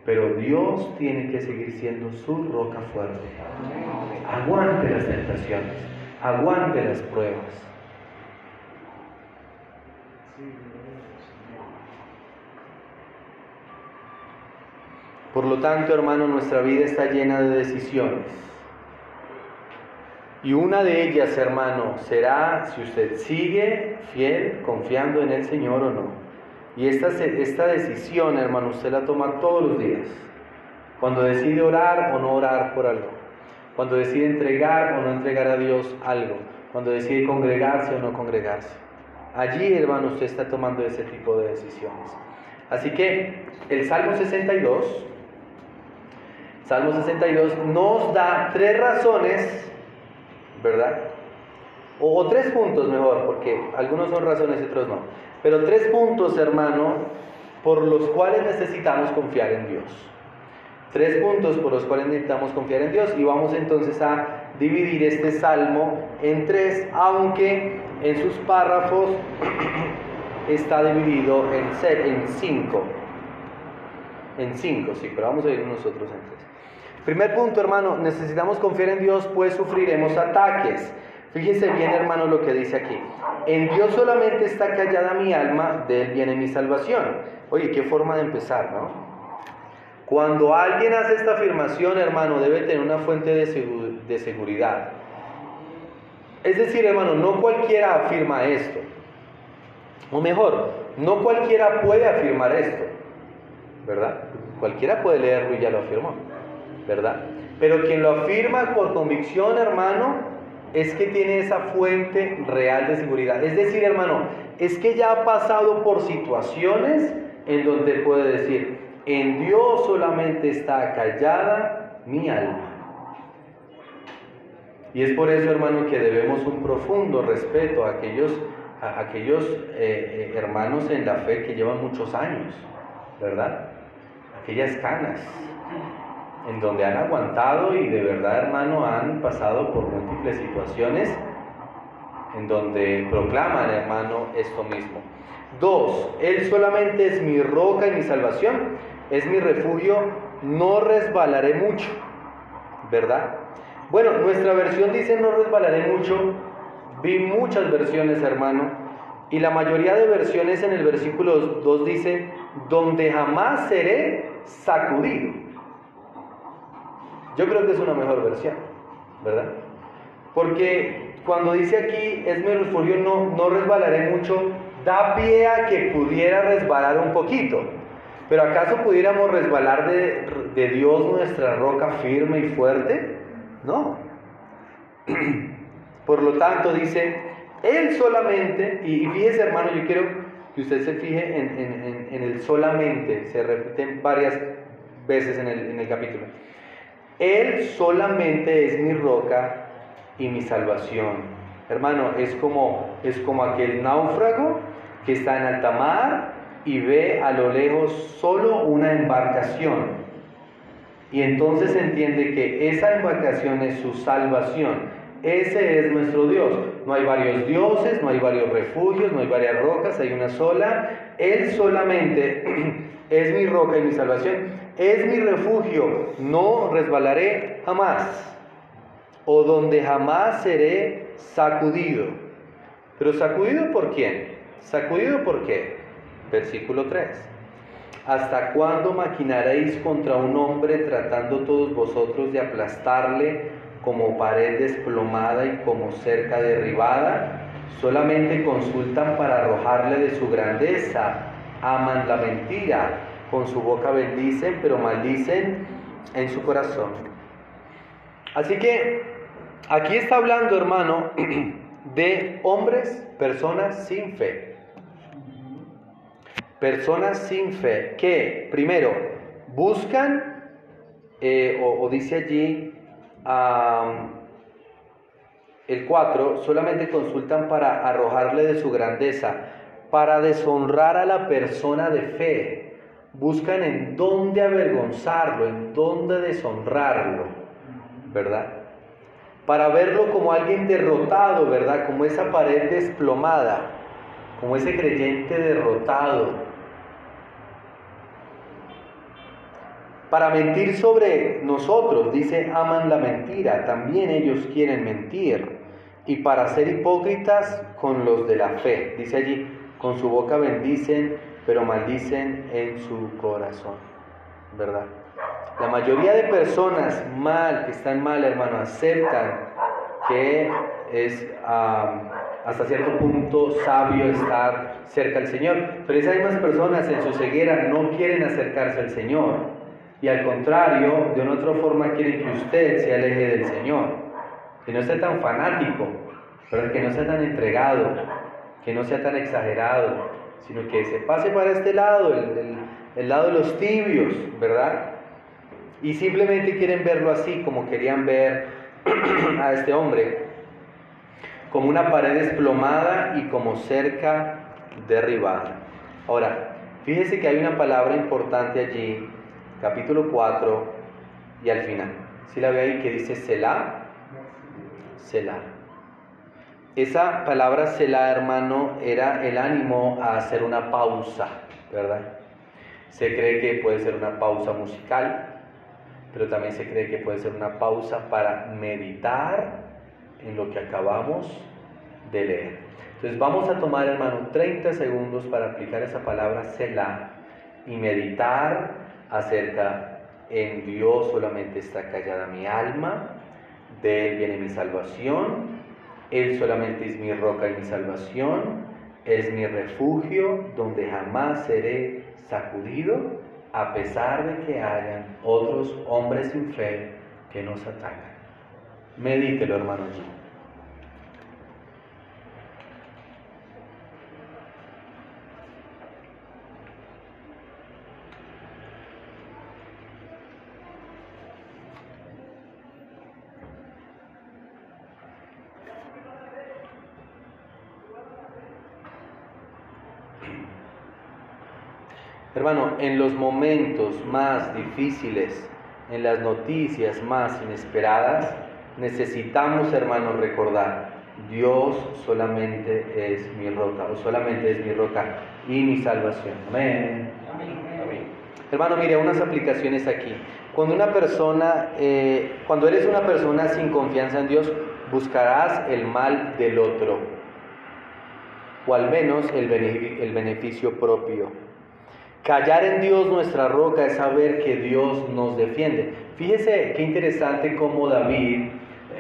pero Dios tiene que seguir siendo su roca fuerte. Aguante las tentaciones, aguante las pruebas. Por lo tanto, hermano, nuestra vida está llena de decisiones. Y una de ellas, hermano, será si usted sigue fiel, confiando en el Señor o no. Y esta, esta decisión, hermano, usted la toma todos los días. Cuando decide orar o no orar por algo. Cuando decide entregar o no entregar a Dios algo. Cuando decide congregarse o no congregarse. Allí, hermano, usted está tomando ese tipo de decisiones. Así que el Salmo 62 Salmo 62 nos da tres razones, ¿verdad? O, tres puntos mejor, porque algunos son razones y otros no. Pero tres puntos, hermano, por los cuales necesitamos confiar en Dios. Tres puntos por los cuales necesitamos confiar en Dios. Y vamos entonces a dividir este salmo en tres, aunque en sus párrafos está dividido en, en cinco. En cinco, sí, pero vamos a ir nosotros en tres. Primer punto, hermano, necesitamos confiar en Dios, pues sufriremos ataques. Fíjese bien, hermano, lo que dice aquí. En Dios solamente está callada mi alma, de Él viene mi salvación. Oye, qué forma de empezar, ¿no? Cuando alguien hace esta afirmación, hermano, debe tener una fuente de, de seguridad. Es decir, hermano, no cualquiera afirma esto. O mejor, no cualquiera puede afirmar esto. ¿Verdad? Cualquiera puede leerlo y ya lo afirmó. ¿verdad? Pero quien lo afirma por convicción, hermano, es que tiene esa fuente real de seguridad. Es decir, hermano, es que ya ha pasado por situaciones en donde puede decir, en Dios solamente está callada mi alma. Y es por eso, hermano, que debemos un profundo respeto a aquellos, a aquellos eh, eh, hermanos en la fe que llevan muchos años, ¿verdad? Aquellas canas, en donde han aguantado y de verdad, hermano, han pasado por múltiples situaciones en donde proclaman, hermano, esto mismo. Dos, Él solamente es mi roca y mi salvación, es mi refugio, no resbalaré mucho, ¿verdad? Bueno, nuestra versión dice no resbalaré mucho, vi muchas versiones, hermano, y la mayoría de versiones en el versículo 2 dice, donde jamás seré sacudido. Yo creo que es una mejor versión, ¿verdad? Porque cuando dice aquí, es mi refugio, no, resbalaré mucho, da pie a que pudiera resbalar un poquito. Pero ¿acaso pudiéramos resbalar de, Dios nuestra roca firme y fuerte? No. Por lo tanto, dice, Él solamente, y fíjese hermano, yo quiero que usted se fije en, el solamente, se repite varias veces en el capítulo. Él solamente es mi roca y mi salvación. Hermano, es como, es como aquel náufrago que está en alta mar y ve a lo lejos solo una embarcación. Y entonces entiende que esa embarcación es su salvación. Ese es nuestro Dios. No hay varios dioses, no hay varios refugios, no hay varias rocas, hay una sola. Él solamente es mi roca y mi salvación es mi refugio, no resbalaré jamás, o donde jamás seré sacudido. Pero sacudido por quién? Sacudido por qué? Versículo 3. ¿Hasta cuándo maquinaréis contra un hombre tratando todos vosotros de aplastarle como pared desplomada y como cerca derribada? Solamente consultan para arrojarle de su grandeza, aman la mentira con su boca bendicen, pero maldicen en su corazón. Así que aquí está hablando, hermano, de hombres, personas sin fe. Personas sin fe que, primero, buscan, eh, o, dice allí el 4, solamente consultan para arrojarle de su grandeza, para deshonrar a la persona de fe buscan en dónde avergonzarlo, en dónde deshonrarlo, ¿verdad? Para verlo como alguien derrotado, ¿verdad? Como esa pared desplomada, como ese creyente derrotado. Para mentir sobre nosotros, dice, aman la mentira, también ellos quieren mentir. Y para ser hipócritas con los de la fe, dice allí, con su boca bendicen pero maldicen en su corazón, ¿verdad? La mayoría de personas mal, que están mal, hermano, aceptan que es hasta cierto punto sabio estar cerca del Señor, pero esas mismas personas en su ceguera no quieren acercarse al Señor y al contrario, de una otra forma quieren que usted se aleje del Señor, que no sea tan fanático, pero que no sea tan entregado, que no sea tan exagerado, sino que se pase para este lado, el, lado de los tibios, ¿verdad? Y simplemente quieren verlo así, como querían ver a este hombre, como una pared desplomada y como cerca derribada. Ahora, fíjese que hay una palabra importante allí, capítulo 4 y al final. Si la ve ahí que dice Selah, Selah. Esa palabra Selah, hermano, era el ánimo a hacer una pausa, ¿verdad? Se cree que puede ser una pausa musical, pero también se cree que puede ser una pausa para meditar en lo que acabamos de leer. Entonces vamos a tomar, hermano, 30 segundos para aplicar esa palabra Selah y meditar acerca en Dios solamente está callada mi alma, de Él viene mi salvación él solamente es mi roca y mi salvación, es mi refugio donde jamás seré sacudido, a pesar de que hayan otros hombres sin fe que nos atacan. Medítelo, hermano allí. Hermano, en los momentos más difíciles, en las noticias más inesperadas, necesitamos, hermanos, recordar, Dios solamente es mi roca, o solamente es mi roca y mi salvación. Amén. Hermano, mire, unas aplicaciones aquí. Cuando una persona, eh, cuando eres una persona sin confianza en Dios, buscarás el mal del otro, o al menos el beneficio propio. Callar en Dios nuestra roca es saber que Dios nos defiende. Fíjese qué interesante cómo David,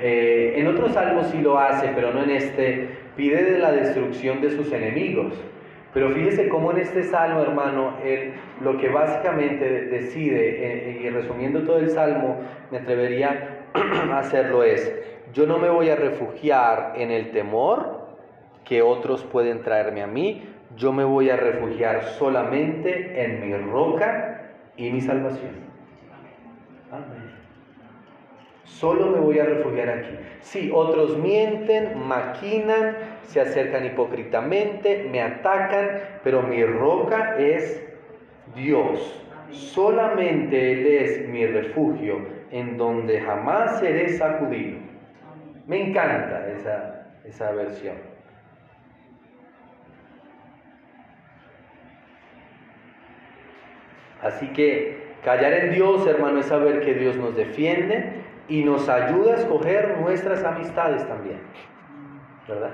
eh, en otros salmos sí lo hace, pero no en este, pide de la destrucción de sus enemigos. Pero fíjese cómo en este salmo, hermano, él lo que básicamente decide, eh, y resumiendo todo el salmo, me atrevería a hacerlo es, yo no me voy a refugiar en el temor que otros pueden traerme a mí, yo me voy a refugiar solamente en mi roca y mi salvación. Solo me voy a refugiar aquí. Si otros mienten, maquinan, se acercan hipócritamente, me atacan, pero mi roca es Dios. Solamente Él es mi refugio en donde jamás seré sacudido. Me encanta esa, esa versión. Así que callar en Dios, hermano, es saber que Dios nos defiende y nos ayuda a escoger nuestras amistades también. ¿Verdad?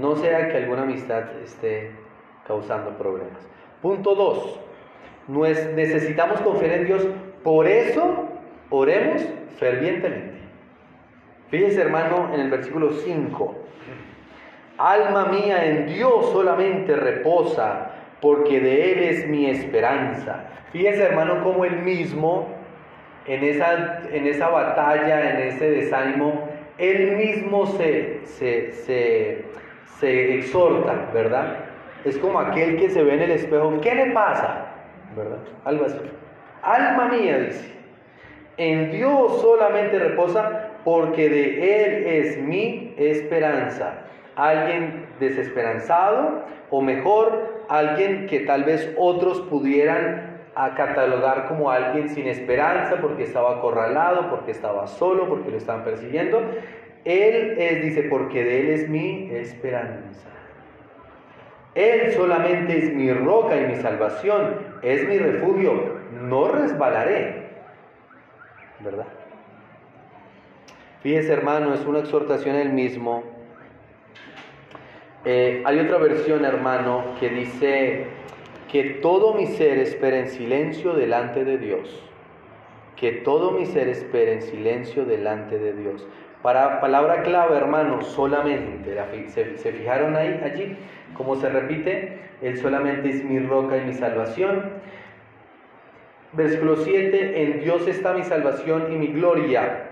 No sea que alguna amistad esté causando problemas. Punto 2. Necesitamos confiar en Dios, por eso oremos fervientemente. Fíjese hermano en el versículo 5. Alma mía en Dios solamente reposa, porque de Él es mi esperanza. Fíjese hermano como Él mismo, en esa, en esa batalla, en ese desánimo, Él mismo se, se, se exhorta, ¿verdad? Es como aquel que se ve en el espejo, ¿qué le pasa? ¿Verdad? Algo así. Alma mía, dice, en Dios solamente reposa porque de Él es mi esperanza. Alguien desesperanzado o mejor alguien que tal vez otros pudieran catalogar como alguien sin esperanza porque estaba acorralado, porque estaba solo, porque lo estaban persiguiendo. Él es, dice, porque de Él es mi esperanza. Él solamente es mi roca y mi salvación, es mi refugio, no resbalaré. ¿Verdad? Fíjese hermano, es una exhortación el mismo eh, hay otra versión, hermano, que dice que todo mi ser espera en silencio delante de Dios. Que todo mi ser espera en silencio delante de Dios. Para palabra clave, hermano, solamente. ¿Se, se fijaron ahí, allí? Como se repite, Él solamente es mi roca y mi salvación. Versículo 7, en Dios está mi salvación y mi gloria.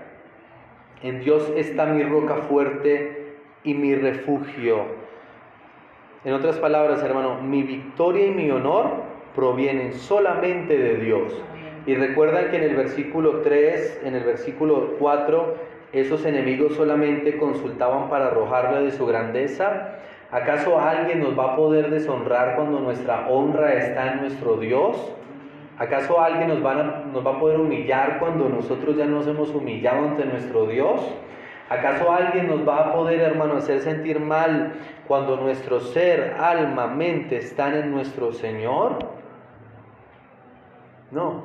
En Dios está mi roca fuerte y mi refugio. En otras palabras, hermano, mi victoria y mi honor provienen solamente de Dios. Y recuerdan que en el versículo 3, en el versículo 4, esos enemigos solamente consultaban para arrojarle de su grandeza. ¿Acaso alguien nos va a poder deshonrar cuando nuestra honra está en nuestro Dios? ¿Acaso alguien nos va, nos va a poder humillar cuando nosotros ya nos hemos humillado ante nuestro Dios? ¿Acaso alguien nos va a poder, hermano, hacer sentir mal cuando nuestro ser, alma, mente están en nuestro Señor? No.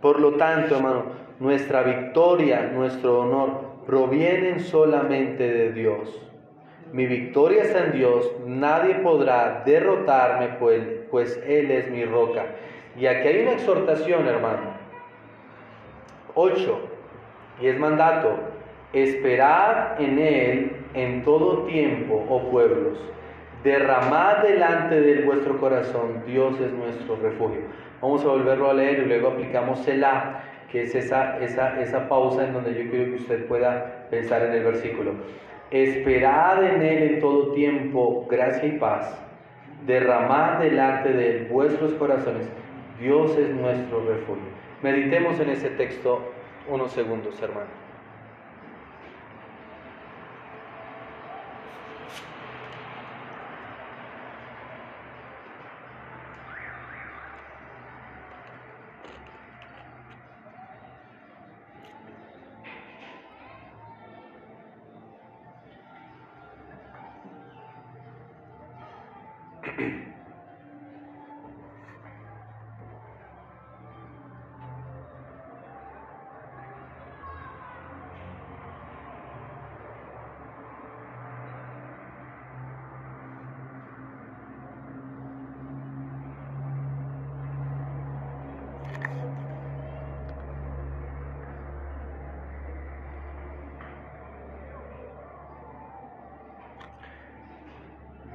Por lo tanto, hermano, nuestra victoria, nuestro honor provienen solamente de Dios. Mi victoria está en Dios, nadie podrá derrotarme, pues, pues Él es mi roca. Y aquí hay una exhortación, hermano. 8. Y es mandato, esperad en Él en todo tiempo, oh pueblos. Derramad delante de vuestro corazón, Dios es nuestro refugio. Vamos a volverlo a leer y luego aplicamos Selah. que es esa, esa, esa pausa en donde yo quiero que usted pueda pensar en el versículo. Esperad en Él en todo tiempo gracia y paz. Derramad delante de Él vuestros corazones. Dios es nuestro refugio. Meditemos en ese texto unos segundos, hermano.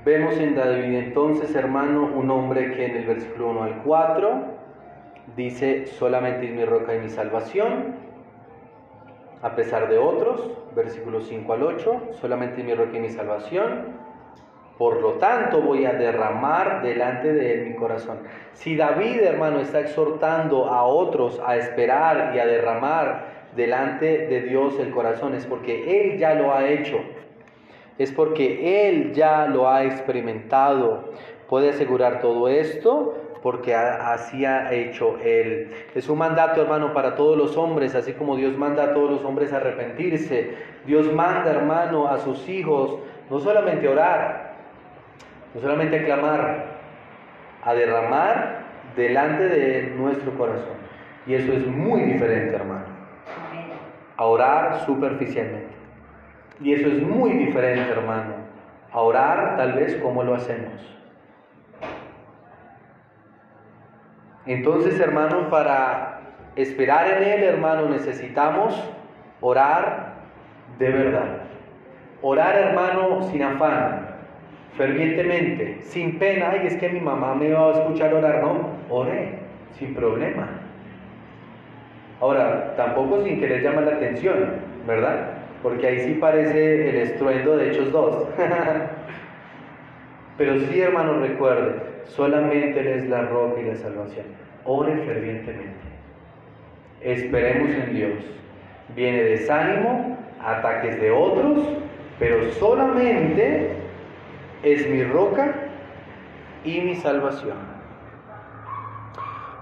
Vemos en David entonces, hermano, un hombre que en el versículo 1 al 4 dice, solamente es mi roca y mi salvación, a pesar de otros, versículo 5 al 8, solamente es mi roca y mi salvación, por lo tanto voy a derramar delante de él mi corazón. Si David, hermano, está exhortando a otros a esperar y a derramar delante de Dios el corazón, es porque él ya lo ha hecho es porque Él ya lo ha experimentado. Puede asegurar todo esto porque así ha hecho Él. Es un mandato, hermano, para todos los hombres, así como Dios manda a todos los hombres a arrepentirse. Dios manda, hermano, a sus hijos no solamente a orar, no solamente a clamar, a derramar delante de nuestro corazón. Y eso es muy diferente, hermano. A orar superficialmente. Y eso es muy diferente, hermano, a orar tal vez como lo hacemos. Entonces, hermano, para esperar en Él, hermano, necesitamos orar de verdad. Orar, hermano, sin afán, fervientemente, sin pena. Ay, es que mi mamá me va a escuchar orar. No, ore, sin problema. Ahora, tampoco sin querer llamar la atención, ¿verdad? Porque ahí sí parece el estruendo de Hechos 2. Pero sí, hermano, recuerde, solamente Él es la roca y la salvación. Ore fervientemente. Esperemos en Dios. Viene desánimo, ataques de otros, pero solamente es mi roca y mi salvación.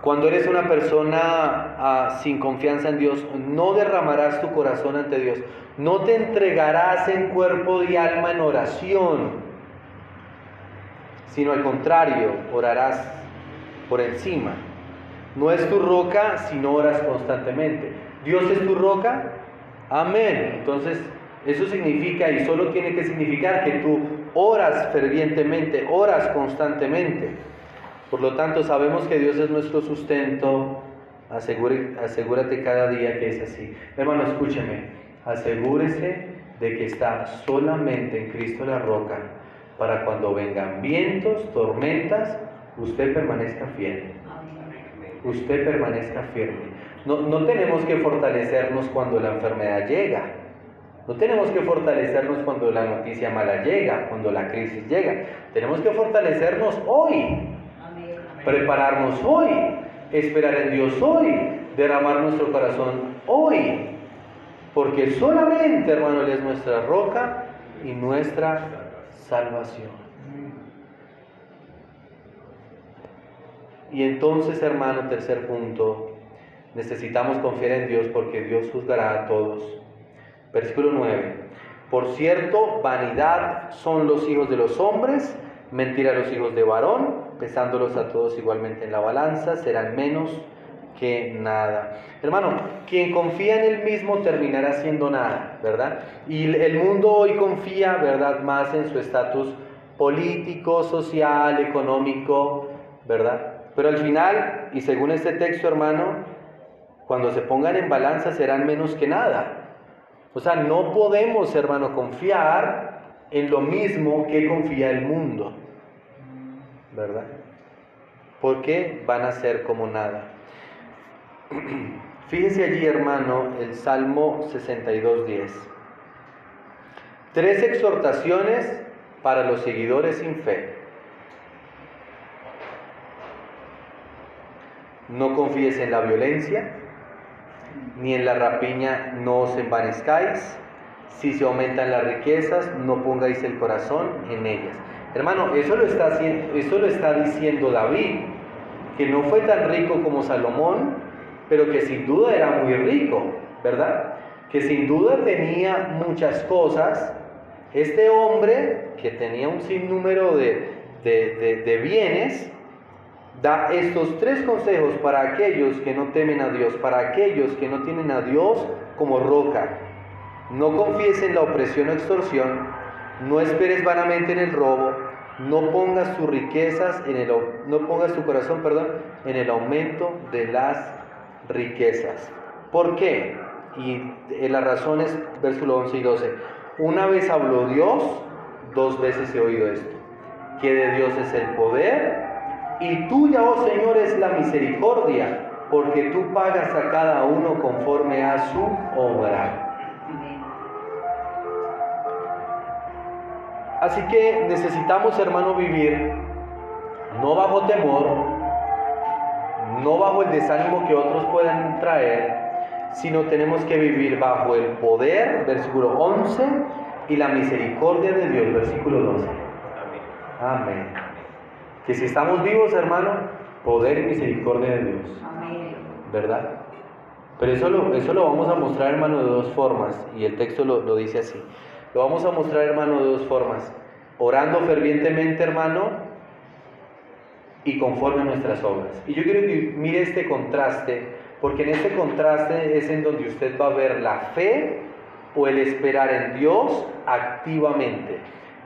Cuando eres una persona ah, sin confianza en Dios, no derramarás tu corazón ante Dios, no te entregarás en cuerpo y alma en oración, sino al contrario, orarás por encima. No es tu roca si no oras constantemente. Dios es tu roca. Amén. Entonces, eso significa y solo tiene que significar que tú oras fervientemente, oras constantemente. Por lo tanto, sabemos que Dios es nuestro sustento. asegúrate cada día que es así. Hermano, escúcheme. Asegúrese de que está solamente en Cristo la roca para cuando vengan vientos, tormentas, usted permanezca fiel. Usted permanezca firme. No, no tenemos que fortalecernos cuando la enfermedad llega. No tenemos que fortalecernos cuando la noticia mala llega, cuando la crisis llega. Tenemos que fortalecernos hoy prepararnos hoy, esperar en Dios hoy, derramar nuestro corazón hoy. Porque solamente, hermano, Él es nuestra roca y nuestra salvación. Y entonces, hermano, tercer punto, necesitamos confiar en Dios porque Dios juzgará a todos. Versículo 9. Por cierto, vanidad son los hijos de los hombres, mentira los hijos de varón, pesándolos a todos igualmente en la balanza, serán menos que nada. Hermano, quien confía en él mismo terminará siendo nada, ¿verdad? Y el mundo hoy confía, ¿verdad?, más en su estatus político, social, económico, ¿verdad? Pero al final, y según este texto, hermano, cuando se pongan en balanza serán menos que nada. O sea, no podemos, hermano, confiar en lo mismo que confía el mundo. ¿verdad? Porque van a ser como nada. Fíjese allí, hermano, el Salmo 62.10. Tres exhortaciones para los seguidores sin fe. No confíes en la violencia, ni en la rapiña no os envanezcáis. Si se aumentan las riquezas, no pongáis el corazón en ellas. Hermano, eso lo está, diciendo David, que no fue tan rico como Salomón, pero que sin duda era muy rico, ¿verdad? Que sin duda tenía muchas cosas. Este hombre, que tenía un sinnúmero de, de, bienes, da estos tres consejos para aquellos que no temen a Dios, para aquellos que no tienen a Dios como roca. No confíes en la opresión o extorsión, no esperes vanamente en el robo, no pongas tus riquezas en el no pongas tu corazón, perdón, en el aumento de las riquezas. ¿Por qué? Y eh, la razón es versículo 11 y 12. Una vez habló Dios, dos veces he oído esto, que de Dios es el poder y tuya, oh Señor, es la misericordia, porque tú pagas a cada uno conforme a su obra. Así que necesitamos, hermano, vivir no bajo temor, no bajo el desánimo que otros puedan traer, sino tenemos que vivir bajo el poder, versículo 11, y la misericordia de Dios, versículo 12. Amén. Amén. Que si estamos vivos, hermano, poder y misericordia de Dios. Amén. ¿Verdad? Pero eso lo, eso lo vamos a mostrar, hermano, de dos formas, y el texto lo, lo dice así. Lo vamos a mostrar, hermano, de dos formas. Orando fervientemente, hermano, y conforme a nuestras obras. Y yo quiero que mire este contraste, porque en este contraste es en donde usted va a ver la fe o el esperar en Dios activamente.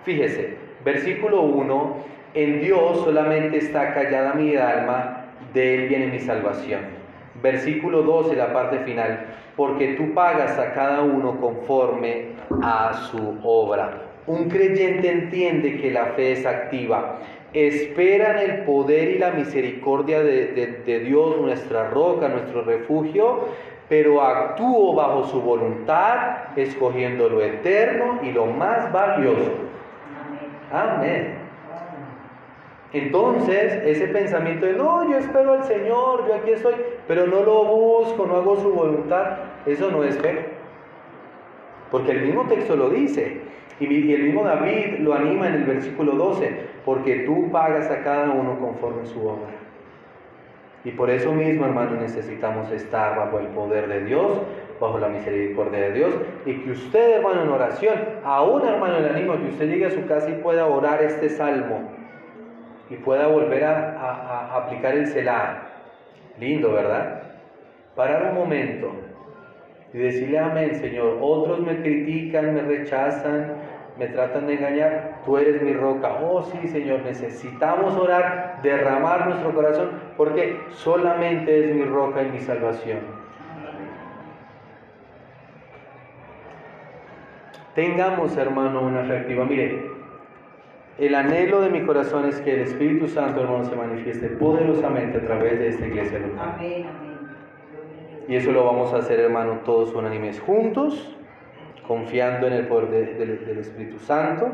Fíjese, versículo 1, en Dios solamente está callada mi alma, de Él viene mi salvación. Versículo 12, la parte final, porque tú pagas a cada uno conforme a su obra. Un creyente entiende que la fe es activa, espera en el poder y la misericordia de, Dios, nuestra roca, nuestro refugio, pero actúo bajo su voluntad, escogiendo lo eterno y lo más valioso. Amén. Entonces, ese pensamiento de, no, yo espero al Señor, yo aquí estoy, pero no lo busco, no hago su voluntad, eso no es fe. Porque el mismo texto lo dice. Y el mismo David lo anima en el versículo 12, porque tú pagas a cada uno conforme su obra. Y por eso mismo, hermano, necesitamos estar bajo el poder de Dios, bajo la misericordia de Dios, y que usted, hermano, en oración, aún, hermano, le animo que usted llegue a su casa y pueda orar este salmo y pueda volver a, aplicar el celar. Lindo, ¿verdad? Parar un momento y decirle amén, Señor. Otros me critican, me rechazan, me tratan de engañar. Tú eres mi roca. Oh, sí, Señor, necesitamos orar, derramar nuestro corazón, porque solamente es mi roca y mi salvación. Tengamos, hermano, una fe activa. Mire, el anhelo de mi corazón es que el Espíritu Santo, hermano, se manifieste poderosamente a través de esta iglesia local. Amén, amén. Y eso lo vamos a hacer, hermano, todos unánimes juntos, confiando en el poder del Espíritu Santo,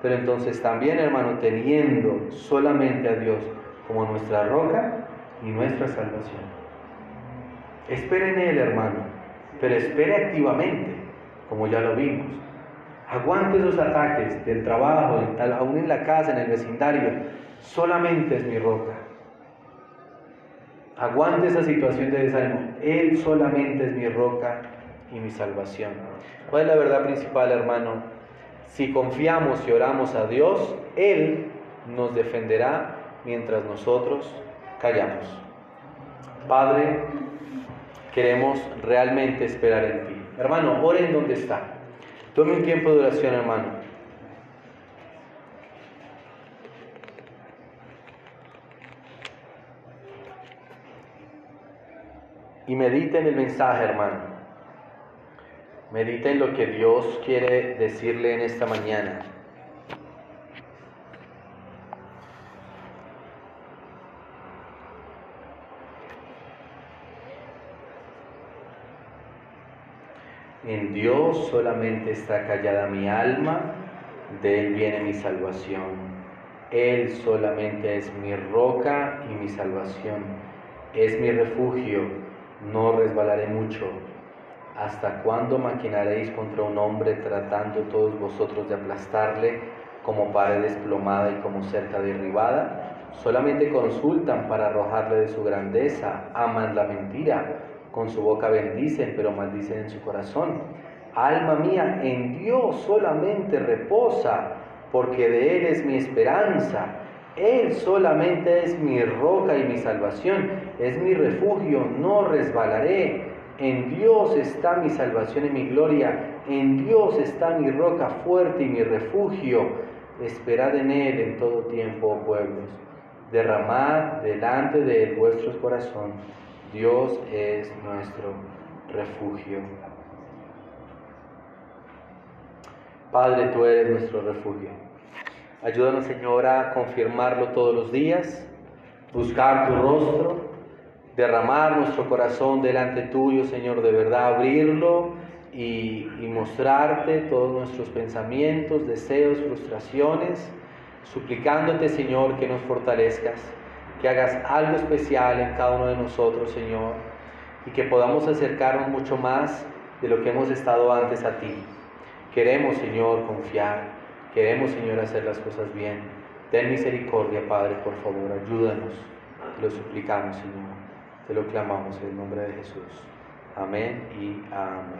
pero entonces también, hermano, teniendo solamente a Dios como nuestra roca y nuestra salvación. Espere en Él, hermano, pero espere activamente, como ya lo vimos. Aguante esos ataques del trabajo, aún en la casa, en el vecindario. Solamente es mi roca. Aguante esa situación de desánimo. Él solamente es mi roca y mi salvación. ¿Cuál es la verdad principal, hermano? Si confiamos y oramos a Dios, Él nos defenderá mientras nosotros callamos. Padre, queremos realmente esperar en ti. Hermano, oren donde está. Tome un tiempo de oración, hermano. Y medite en el mensaje, hermano. Medite en lo que Dios quiere decirle en esta mañana. En Dios solamente está callada mi alma, de Él viene mi salvación. Él solamente es mi roca y mi salvación. Es mi refugio, no resbalaré mucho. ¿Hasta cuándo maquinaréis contra un hombre tratando todos vosotros de aplastarle como pared desplomada y como cerca derribada? Solamente consultan para arrojarle de su grandeza, aman la mentira, con su boca bendicen, pero maldicen en su corazón. Alma mía, en Dios solamente reposa, porque de Él es mi esperanza. Él solamente es mi roca y mi salvación, es mi refugio, no resbalaré. En Dios está mi salvación y mi gloria, en Dios está mi roca fuerte y mi refugio. Esperad en Él en todo tiempo, pueblos. Derramad delante de Él vuestros corazones. Dios es nuestro refugio. Padre, tú eres nuestro refugio. Ayúdanos, Señor, a confirmarlo todos los días, buscar tu rostro, derramar nuestro corazón delante tuyo, Señor, de verdad, abrirlo y, mostrarte todos nuestros pensamientos, deseos, frustraciones, suplicándote, Señor, que nos fortalezcas, que hagas algo especial en cada uno de nosotros, Señor, y que podamos acercarnos mucho más de lo que hemos estado antes a ti. Queremos, Señor, confiar. Queremos, Señor, hacer las cosas bien. Ten misericordia, Padre, por favor, ayúdanos. Te lo suplicamos, Señor. Te lo clamamos en el nombre de Jesús. Amén y amén.